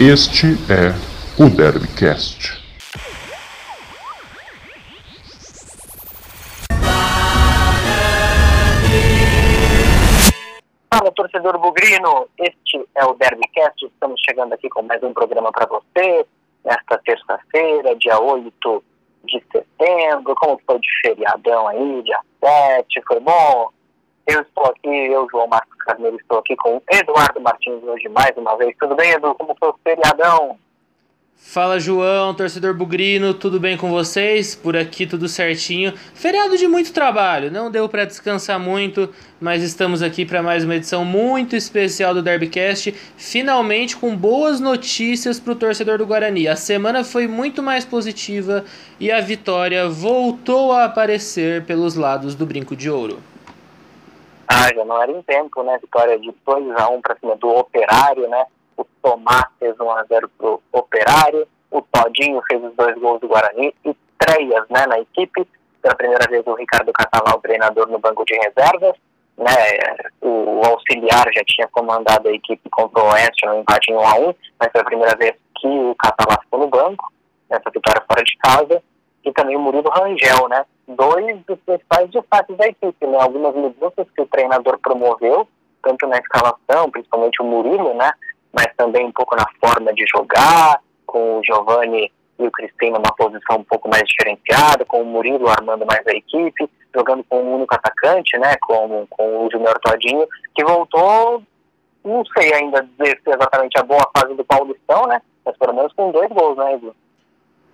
Este é o Derbycast. Fala, torcedor bugrino! Este é o Derbycast. Estamos chegando aqui com mais um programa para você. Nesta terça-feira, dia 8 de setembro. Como foi de feriadão aí, dia 7? Foi bom? Eu estou aqui, eu, João Marcos Carneiro, estou aqui com Eduardo Martins hoje mais uma vez. Tudo bem, Edu? Como foi o feriadão? Fala João, torcedor bugrino, tudo bem com vocês? Por aqui tudo certinho. Feriado de muito trabalho, não deu para descansar muito, mas estamos aqui para mais uma edição muito especial do Derbycast, finalmente com boas notícias para o torcedor do Guarani. A semana foi muito mais positiva e a vitória voltou a aparecer pelos lados do Brinco de Ouro. Ah, já não era em tempo, né? Vitória de 2x1 para cima do Operário, né? O Tomás fez 1x0 pro Operário, o Todinho fez os dois gols do Guarani, estreias né, na equipe. Pela primeira vez o Ricardo Catalá, o treinador no banco de reservas. Né, o auxiliar já tinha comandado a equipe contra o Oeste no empate em 1x1, mas foi a primeira vez que o Catalá ficou no banco, nessa vitória fora de casa. E também o Murilo Rangel, né? Dois dos principais destaques da equipe, né? Algumas mudanças que o treinador promoveu, tanto na escalação, principalmente o Murilo, né? Mas também um pouco na forma de jogar, com o Giovani e o Cristino numa posição um pouco mais diferenciada, com o Murilo armando mais a equipe, jogando com um único atacante, né? Com, com o Junior Todinho, que voltou, não sei ainda dizer se é exatamente a boa fase do Paulistão, né? Mas pelo menos com dois gols, né, Edu?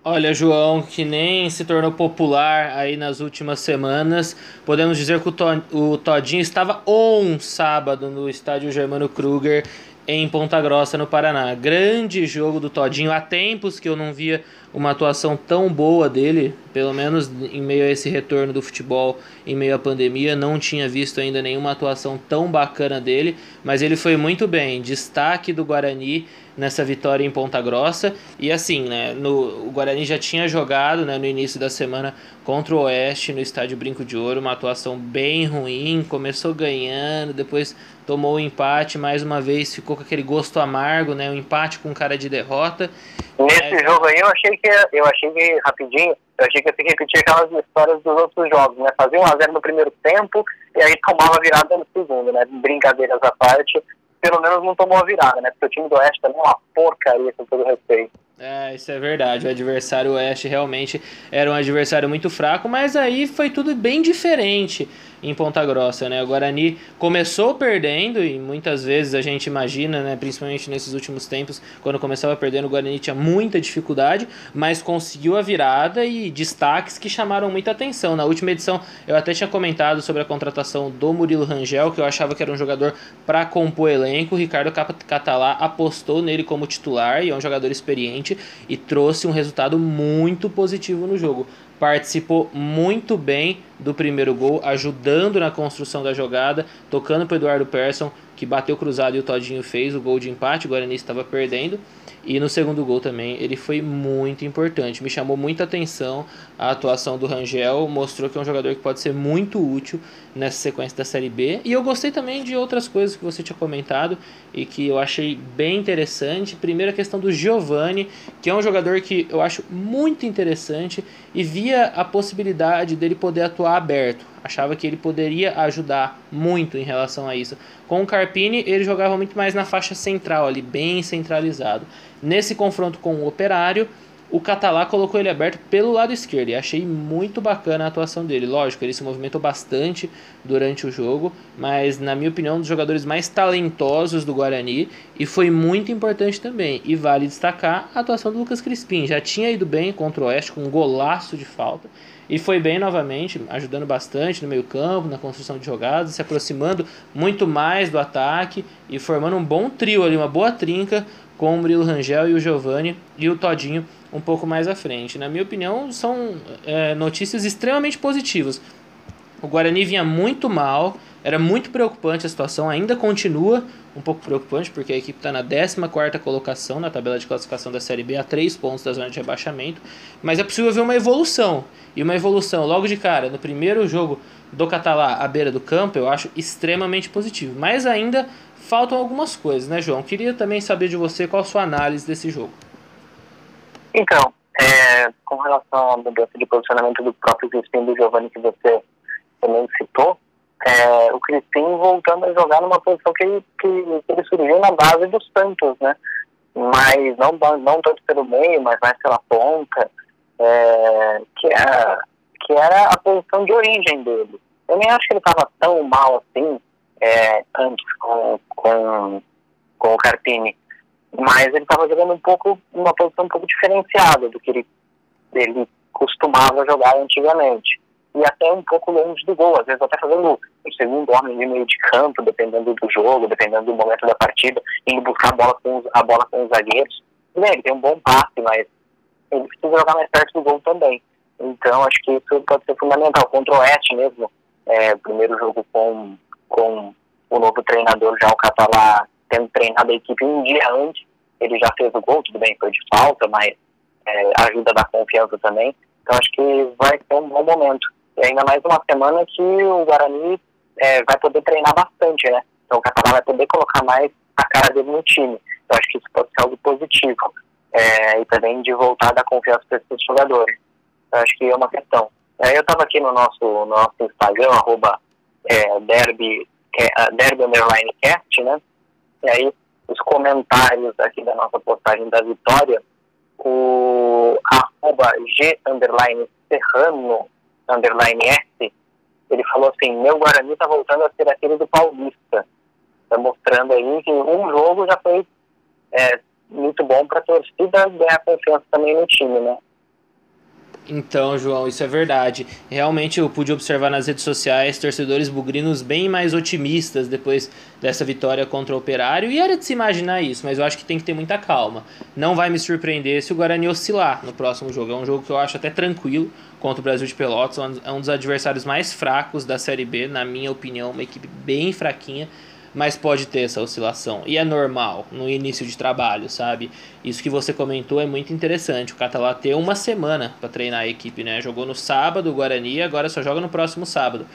Olha, João, que nem se tornou popular aí nas últimas semanas, podemos dizer que o, Todinho estava on sábado no estádio Germano Kruger em Ponta Grossa, no Paraná. Grande jogo do Todinho. Há tempos que eu não via uma atuação tão boa dele, pelo menos em meio a esse retorno do futebol, em meio à pandemia. Não tinha visto ainda nenhuma atuação tão bacana dele, mas ele foi muito bem. Destaque do Guarani nessa vitória em Ponta Grossa. E assim, né, no, o Guarani já tinha jogado né, no início da semana contra o Oeste no estádio Brinco de Ouro, uma atuação bem ruim, começou ganhando, depois tomou o um empate, mais uma vez ficou com aquele gosto amargo, né, um empate com cara de derrota. Nesse é... jogo aí eu achei que eu achei que rapidinho, eu achei que ia repetir aquelas histórias dos outros jogos, né? Fazia 1 a 0 no primeiro tempo e aí tomava virada no segundo, né? Brincadeiras à parte pelo menos não tomou a virada, né? Porque o time do Oeste também é uma porcaria, com todo respeito. É, isso é verdade. O adversário Oeste realmente era um adversário muito fraco, mas aí foi tudo bem diferente em Ponta Grossa, né? O Guarani começou perdendo e muitas vezes a gente imagina, né, principalmente nesses últimos tempos, quando começava perdendo, o Guarani tinha muita dificuldade, mas conseguiu a virada e destaques que chamaram muita atenção. Na última edição eu até tinha comentado sobre a contratação do Murilo Rangel, que eu achava que era um jogador para compor elenco. O Ricardo Catalá apostou nele como titular e é um jogador experiente e trouxe um resultado muito positivo no jogo. Participou muito bem do primeiro gol, ajudando na construção da jogada, tocando para Eduardo Persson, que bateu cruzado e o Todinho fez o gol de empate, o Guarani estava perdendo. E no segundo gol também ele foi muito importante. Me chamou muita atenção a atuação do Rangel, mostrou que é um jogador que pode ser muito útil nessa sequência da Série B. E eu gostei também de outras coisas que você tinha comentado e que eu achei bem interessante. Primeiro a questão do Giovani, que é um jogador que eu acho muito interessante e via a possibilidade dele poder atuar aberto. Achava que ele poderia ajudar muito em relação a isso. Com o Carpini, ele jogava muito mais na faixa central, ali, bem centralizado. Nesse confronto com o Operário, o Catalá colocou ele aberto pelo lado esquerdo e achei muito bacana a atuação dele. Lógico, ele se movimentou bastante durante o jogo, mas na minha opinião, um dos jogadores mais talentosos do Guarani e foi muito importante também. E vale destacar a atuação do Lucas Crispim. Já tinha ido bem contra o Oeste com um golaço de falta e foi bem novamente, ajudando bastante no meio-campo, na construção de jogadas, se aproximando muito mais do ataque e formando um bom trio ali, uma boa trinca com o Murilo Rangel e o Giovani e o Todinho um pouco mais à frente. Na minha opinião, são é, notícias extremamente positivas. O Guarani vinha muito mal, era muito preocupante a situação, ainda continua um pouco preocupante, porque a equipe está na 14 colocação na tabela de classificação da Série B, a 3 pontos da zona de rebaixamento, mas é possível ver uma evolução. E uma evolução logo de cara, no primeiro jogo do Catalá à beira do campo, eu acho extremamente positivo. Mas ainda faltam algumas coisas, né, João? Queria também saber de você qual a sua análise desse jogo. Então, é, com relação à mudança de posicionamento do próprio Crispim do Giovanni que você também citou, é, o Crispim voltando a jogar numa posição que, que, que, ele surgiu na base dos Santos, né? Mas não, não tanto pelo meio, mas mais pela ponta, é, que, era, que era a posição de origem dele. Eu nem acho que ele estava tão mal assim é, antes com, com, com o Carpini mas ele estava jogando um pouco, uma posição um pouco diferenciada do que ele, ele costumava jogar antigamente. E até um pouco longe do gol, às vezes até fazendo o segundo homem de meio de campo, dependendo do jogo, dependendo do momento da partida, indo buscar a bola com os, a bola com os zagueiros. Bem, ele tem um bom passe, mas ele precisa jogar mais perto do gol também. Então, acho que isso pode ser fundamental. Contra o Oeste mesmo, é, primeiro jogo com, com o novo treinador já, o Catalá, tendo treinado a equipe um dia antes, ele já fez o gol, tudo bem, foi de falta, mas é, ajuda da confiança também. Então acho que vai ser um bom momento. E ainda mais uma semana que o Guarani é, vai poder treinar bastante, né? Então o Catalá vai poder colocar mais a cara dele no time. Então acho que isso pode ser algo positivo. É, e também de voltar da confiança para esses jogadores. Então acho que é uma questão. É, eu estava aqui no nosso, no nosso Instagram, arroba é, derby, é, derby underline né? E aí, os comentários aqui da nossa postagem da vitória, o arroba G underline Serrano underline S, ele falou assim, meu Guarani tá voltando a ser aquele do Paulista. Tá mostrando aí que um jogo já foi é, muito bom para a torcida ganhar confiança também no time, né? Então, João, isso é verdade. Realmente eu pude observar nas redes sociais torcedores bugrinos bem mais otimistas depois dessa vitória contra o Operário. E era de se imaginar isso, mas eu acho que tem que ter muita calma. Não vai me surpreender se o Guarani oscilar no próximo jogo. É um jogo que eu acho até tranquilo contra o Brasil de Pelotas. É um dos adversários mais fracos da Série B, na minha opinião. Uma equipe bem fraquinha mas pode ter essa oscilação. E é normal no início de trabalho, sabe? Isso que você comentou é muito interessante. O Catalá ter uma semana para treinar a equipe, né? Jogou no sábado o Guarani, agora só joga no próximo sábado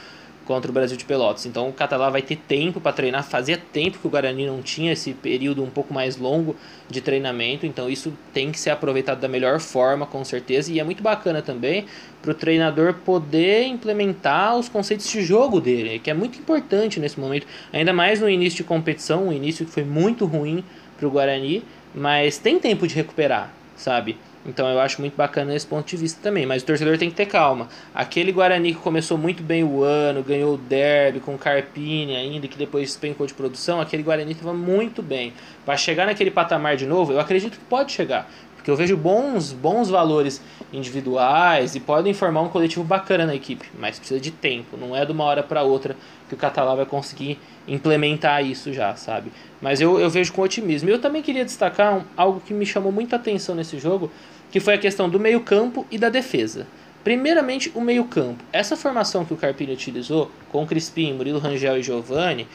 contra o Brasil de Pelotas. Então o Catalá vai ter tempo para treinar. Fazia tempo que o Guarani não tinha esse período um pouco mais longo de treinamento, então isso tem que ser aproveitado da melhor forma, com certeza. E é muito bacana também para o treinador poder implementar os conceitos de jogo dele, que é muito importante nesse momento, ainda mais no início de competição, um início que foi muito ruim para o Guarani, mas tem tempo de recuperar, sabe? Então eu acho muito bacana esse ponto de vista também. Mas o torcedor tem que ter calma. Aquele Guarani que começou muito bem o ano, ganhou o derby com Carpini ainda, que depois despencou de produção, aquele Guarani estava muito bem. Para chegar naquele patamar de novo, eu acredito que pode chegar. Porque eu vejo bons, bons valores individuais e podem formar um coletivo bacana na equipe, mas precisa de tempo, não é de uma hora para outra que o Catalá vai conseguir implementar isso já, sabe? Mas eu, eu vejo com otimismo. E eu também queria destacar um, algo que me chamou muita atenção nesse jogo, que foi a questão do meio-campo e da defesa. Primeiramente, o meio-campo. Essa formação que o Carpini utilizou, com Crispim, Murilo Rangel e Giovani,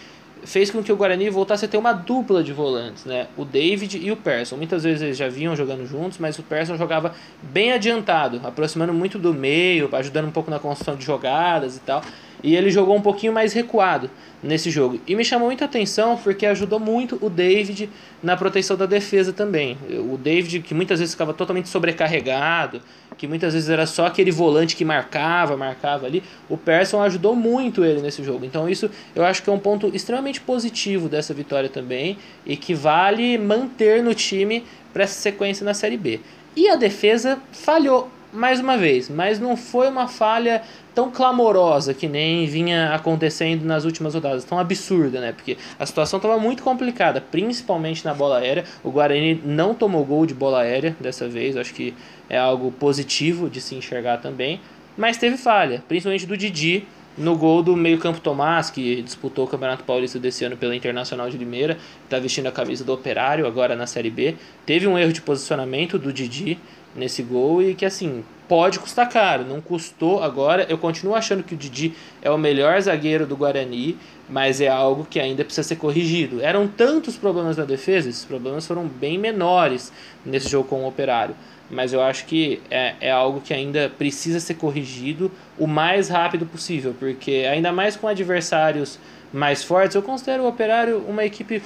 fez com que o Guarani voltasse a ter uma dupla de volantes, né? O David e o Persson. Muitas vezes eles já vinham jogando juntos, mas o Persson jogava bem adiantado, aproximando muito do meio, ajudando um pouco na construção de jogadas e tal. E ele jogou um pouquinho mais recuado nesse jogo. E me chamou muita atenção porque ajudou muito o David na proteção da defesa também. O David, que muitas vezes ficava totalmente sobrecarregado, que muitas vezes era só aquele volante que marcava, marcava ali, o Persson ajudou muito ele nesse jogo. Então isso eu acho que é um ponto extremamente positivo dessa vitória também e que vale manter no time para essa sequência na Série B. E a defesa falhou mais uma vez, mas não foi uma falha tão clamorosa que nem vinha acontecendo nas últimas rodadas, tão absurda, né? Porque a situação estava muito complicada, principalmente na bola aérea. O Guarani não tomou gol de bola aérea dessa vez, acho que é algo positivo de se enxergar também, mas teve falha, principalmente do Didi no gol do meio-campo Tomás, que disputou o Campeonato Paulista desse ano pela Internacional de Limeira, está vestindo a camisa do Operário agora na Série B. Teve um erro de posicionamento do Didi nesse gol e que assim pode custar caro. Não custou agora. Eu continuo achando que o Didi é o melhor zagueiro do Guarani, mas é algo que ainda precisa ser corrigido. Eram tantos problemas na defesa, esses problemas foram bem menores nesse jogo com o Operário. Mas eu acho que é, é algo que ainda precisa ser corrigido o mais rápido possível, porque ainda mais com adversários mais fortes, eu considero o Operário uma equipe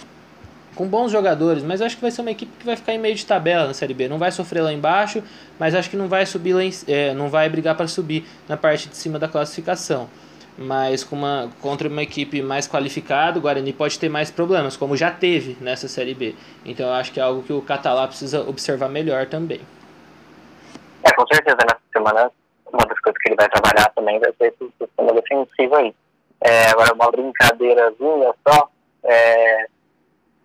com bons jogadores, mas acho que vai ser uma equipe que vai ficar em meio de tabela na Série B. Não vai sofrer lá embaixo, mas acho que não vai subir lá em, é, não vai brigar para subir na parte de cima da classificação. Mas com uma, contra uma equipe mais qualificada, o Guarani pode ter mais problemas, como já teve nessa Série B. Então eu acho que é algo que o Catalá precisa observar melhor também. É, com certeza, nessa semana, uma das coisas que ele vai trabalhar também vai ser esse sistema defensivo aí. É, agora, uma brincadeirazinha só, é,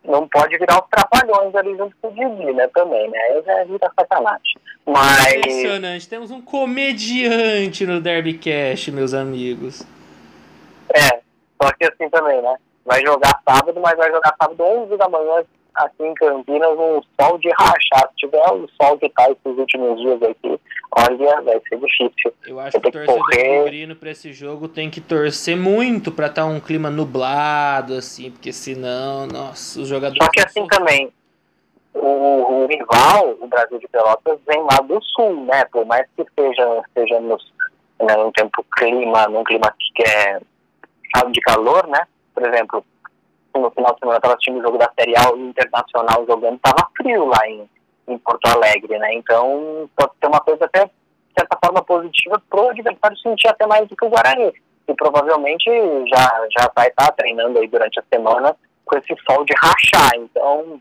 não pode virar os trapalhões ali junto com o Didi, né, também, né? Aí já vira sacanagem. Mas... Impressionante, temos um comediante no Derbycast, meus amigos. É, só que assim também, né? Vai jogar sábado, mas vai jogar sábado 11 da manhã aqui em Campinas um sol de rachar. Se tiver o sol que tá esses últimos dias aqui, olha, vai ser difícil. Eu acho que o torcedor correr... para esse jogo tem que torcer muito para estar tá um clima nublado, assim, porque senão, nossa, os jogadores. Só que assim também, o, o, rival, o Brasil de Pelotas, vem lá do sul, né? Por mais que seja, estejamos né, num tempo clima, num clima que é de calor, né? Por exemplo, no final de semana estava assistindo o jogo da Série A Internacional jogando, estava frio lá em, em Porto Alegre, né? Então pode ser uma coisa até, de certa forma, positiva para o adversário sentir até mais do que o Guarani. E provavelmente já, já vai estar tá treinando aí durante a semana com esse sol de rachar. Então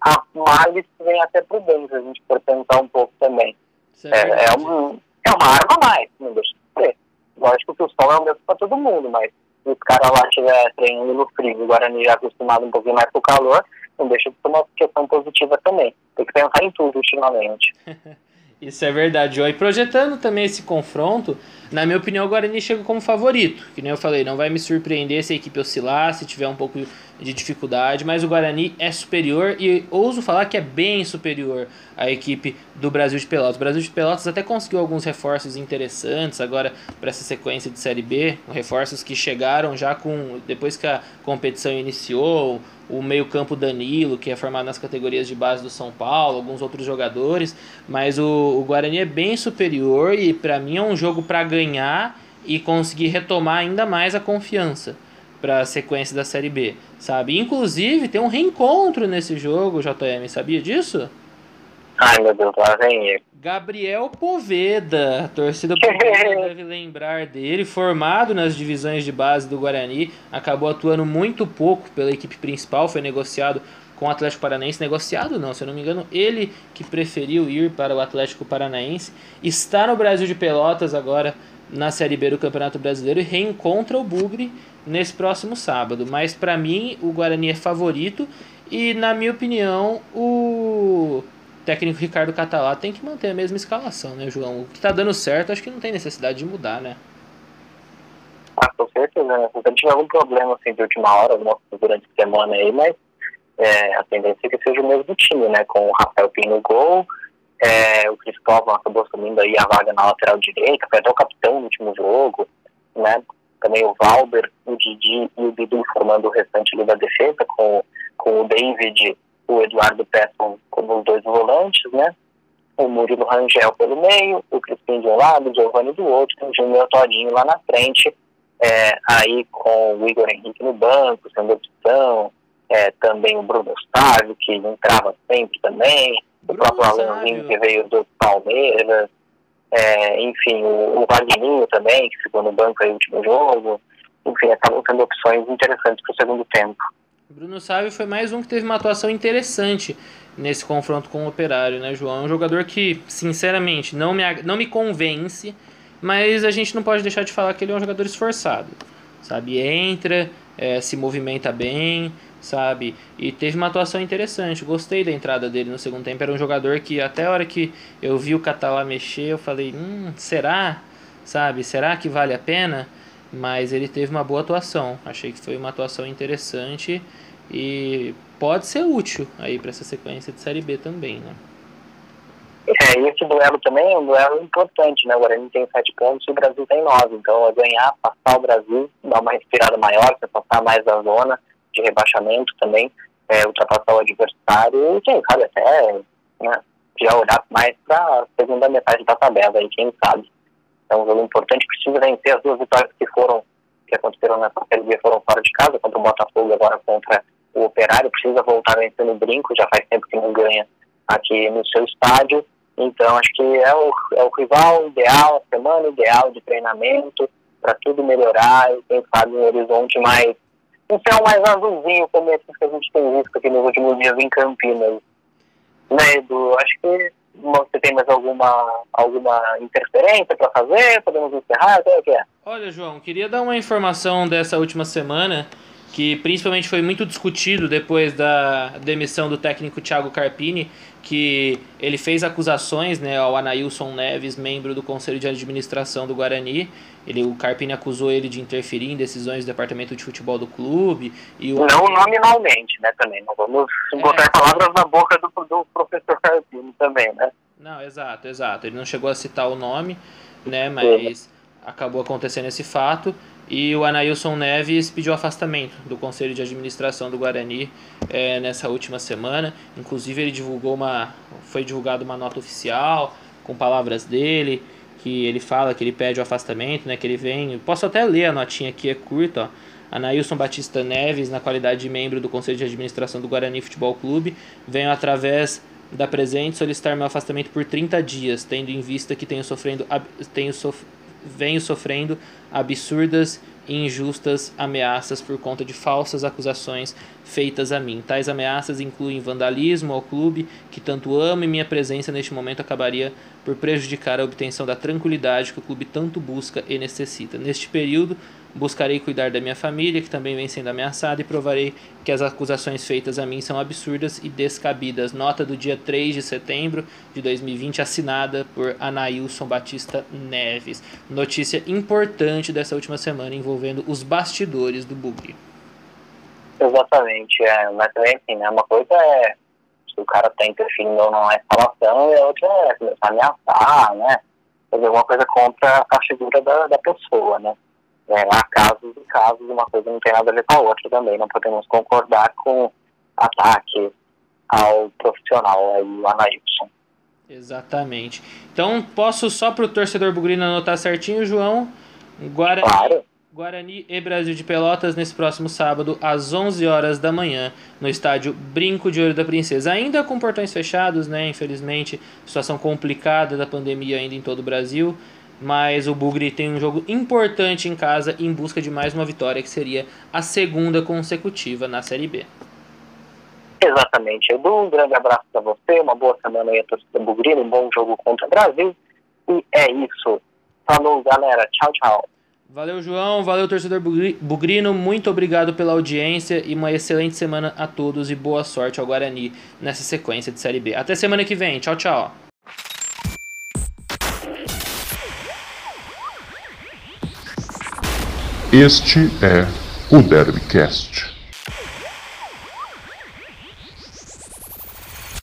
a males vem até para o bem, se a gente for pensar um pouco também. É, é, um, é uma arma a mais, não deixa de ser. Lógico que o sol é o mesmo para todo mundo, mas se os caras lá estiver treinando no frio, o Guarani já é acostumado um pouquinho mais com o calor, não deixa de ser uma questão positiva também. Tem que pensar em tudo ultimamente. Isso é verdade, ó. E projetando também esse confronto, na minha opinião, o Guarani chega como favorito. Que nem eu falei, não vai me surpreender se a equipe oscilar, se tiver um pouco de dificuldade, mas o Guarani é superior e ouso falar que é bem superior à equipe do Brasil de Pelotas. O Brasil de Pelotas até conseguiu alguns reforços interessantes agora para essa sequência de Série B, reforços que chegaram já com depois que a competição iniciou, o meio-campo Danilo, que é formado nas categorias de base do São Paulo, alguns outros jogadores, mas o, o Guarani é bem superior e para mim é um jogo para ganhar e conseguir retomar ainda mais a confiança para a sequência da Série B, sabe? Inclusive, tem um reencontro nesse jogo, JM, sabia disso? Ai, meu Deus, lá vem ele. Gabriel Poveda, a torcida Poveda deve lembrar dele, formado nas divisões de base do Guarani, acabou atuando muito pouco pela equipe principal, foi negociado com o Atlético Paranaense, negociado não, se eu não me engano, ele que preferiu ir para o Atlético Paranaense, está no Brasil de Pelotas agora na Série B do Campeonato Brasileiro e reencontra o Bugre nesse próximo sábado. Mas para mim o Guarani é favorito e na minha opinião o técnico Ricardo Catalá tem que manter a mesma escalação, né, João? O que tá dando certo, acho que não tem necessidade de mudar, né? Ah, com certeza, né? Se tiver algum problema assim de última hora, durante a semana aí, mas é, a tendência é que seja o mesmo time, né? Com o Rafael Pinho no gol, é, o Cristóvão acabou assumindo aí a vaga na lateral direita, foi até o capitão no último jogo, né? Também o Valber, o Didi e o Bidu formando o restante da defesa, com, com o David o Eduardo Pesson como os dois volantes, né? O Murilo Rangel pelo meio, o Crispim de um lado, o Giovanni do outro, o Júnior Todinho lá na frente, é, aí com o Igor Henrique no banco, sendo opção, é, também o Bruno Otávio, que entrava sempre também, o próprio Alanzinho que veio do Palmeiras, é, enfim, o, o Wagninho também, que ficou no banco aí no último jogo, enfim, acabam sendo opções interessantes para o segundo tempo. Bruno Sávio foi mais um que teve uma atuação interessante nesse confronto com o Operário, né, João? É um jogador que, sinceramente, não me, não me convence, mas a gente não pode deixar de falar que ele é um jogador esforçado, sabe? Entra, é, se movimenta bem, sabe? E teve uma atuação interessante. Gostei da entrada dele no segundo tempo. Era um jogador que até a hora que eu vi o Catalá mexer, eu falei, hum, será? Sabe? Será que vale a pena? Mas ele teve uma boa atuação. Achei que foi uma atuação interessante e pode ser útil aí para essa sequência de série B também, né? É, esse duelo também é um duelo importante, né? O Guarani tem sete pontos e o Brasil tem nove. Então, é ganhar, passar o Brasil, dar uma respirada maior, se passar mais da zona de rebaixamento também, é, ultrapassar o adversário e, quem sabe, até né, já olhar mais para a segunda metade da tabela, aí, quem sabe. Então, um jogo importante, precisa vencer as duas vitórias que foram, que aconteceram nessa B, foram fora de casa, contra o Botafogo agora contra o Operário, precisa voltar vencendo o Brinco, já faz tempo que não ganha aqui no seu estádio. Então, acho que é o, é o rival ideal, a semana ideal de treinamento, para tudo melhorar e, quem sabe, um horizonte mais. Céu mais azulzinho, como esse que a gente tem visto aqui nos últimos dias em Campinas. Né, Edu? Acho que você tem mais alguma, alguma interferência para fazer? Podemos encerrar? O que é? Olha, João, queria dar uma informação dessa última semana que principalmente foi muito discutido depois da demissão do técnico Thiago Carpini, que ele fez acusações né, ao Anailson Neves, membro do Conselho de Administração do Guarani. Ele, o Carpini acusou ele de interferir em decisões do departamento de futebol do clube. E o... Não nominalmente, né, também. Não vamos é... botar palavras na boca do, do professor Carpini também, né? Não, exato, exato. Ele não chegou a citar o nome, né, mas Sim. acabou acontecendo esse fato. E o Anailson Neves pediu afastamento do Conselho de Administração do Guarani é, nessa última semana. Inclusive ele divulgou uma. Foi divulgada uma nota oficial com palavras dele, que ele fala que ele pede o afastamento, né? Que ele vem. Posso até ler a notinha aqui, é curta, ó. Anailson Batista Neves, na qualidade de membro do Conselho de Administração do Guarani Futebol Clube, venho através da presente solicitar meu afastamento por 30 dias, tendo em vista que tenho sofrendo, tenho sof venho sofrendo absurdas e injustas ameaças por conta de falsas acusações feitas a mim. Tais ameaças incluem vandalismo ao clube, que tanto amo e minha presença neste momento acabaria por prejudicar a obtenção da tranquilidade que o clube tanto busca e necessita. Neste período, Buscarei cuidar da minha família, que também vem sendo ameaçada, e provarei que as acusações feitas a mim são absurdas e descabidas. Nota do dia 3 de setembro de 2020, assinada por Anailson Batista Neves. Notícia importante dessa última semana envolvendo os bastidores do Bugre. Exatamente, é, mas também assim, né, uma coisa é se o cara está interferindo ou não na instalação, e a outra é começar a ameaçar, né? Fazer alguma coisa contra a figura da, da pessoa, né? É, há casos e casos, uma coisa não tem nada a ver com a outra também. Não podemos concordar com ataque ao profissional, aí, o Anailson. Exatamente. Então, posso só para o torcedor bugrino anotar certinho, João? Guarani, claro. Guarani e Brasil de Pelotas nesse próximo sábado, às 11 horas da manhã, no estádio Brinco de Ouro da Princesa. Ainda com portões fechados, né? Infelizmente, situação complicada da pandemia ainda em todo o Brasil mas o Bugre tem um jogo importante em casa em busca de mais uma vitória, que seria a segunda consecutiva na Série B. Exatamente, Edu. Um grande abraço para você, uma boa semana aí a torcida Bugrino, um bom jogo contra o Brasil. E é isso. Falou, galera. Tchau, tchau. Valeu, João. Valeu, torcedor Bugrino. Muito obrigado pela audiência e uma excelente semana a todos e boa sorte ao Guarani nessa sequência de Série B. Até semana que vem. Tchau, tchau. Este é o Derbycast.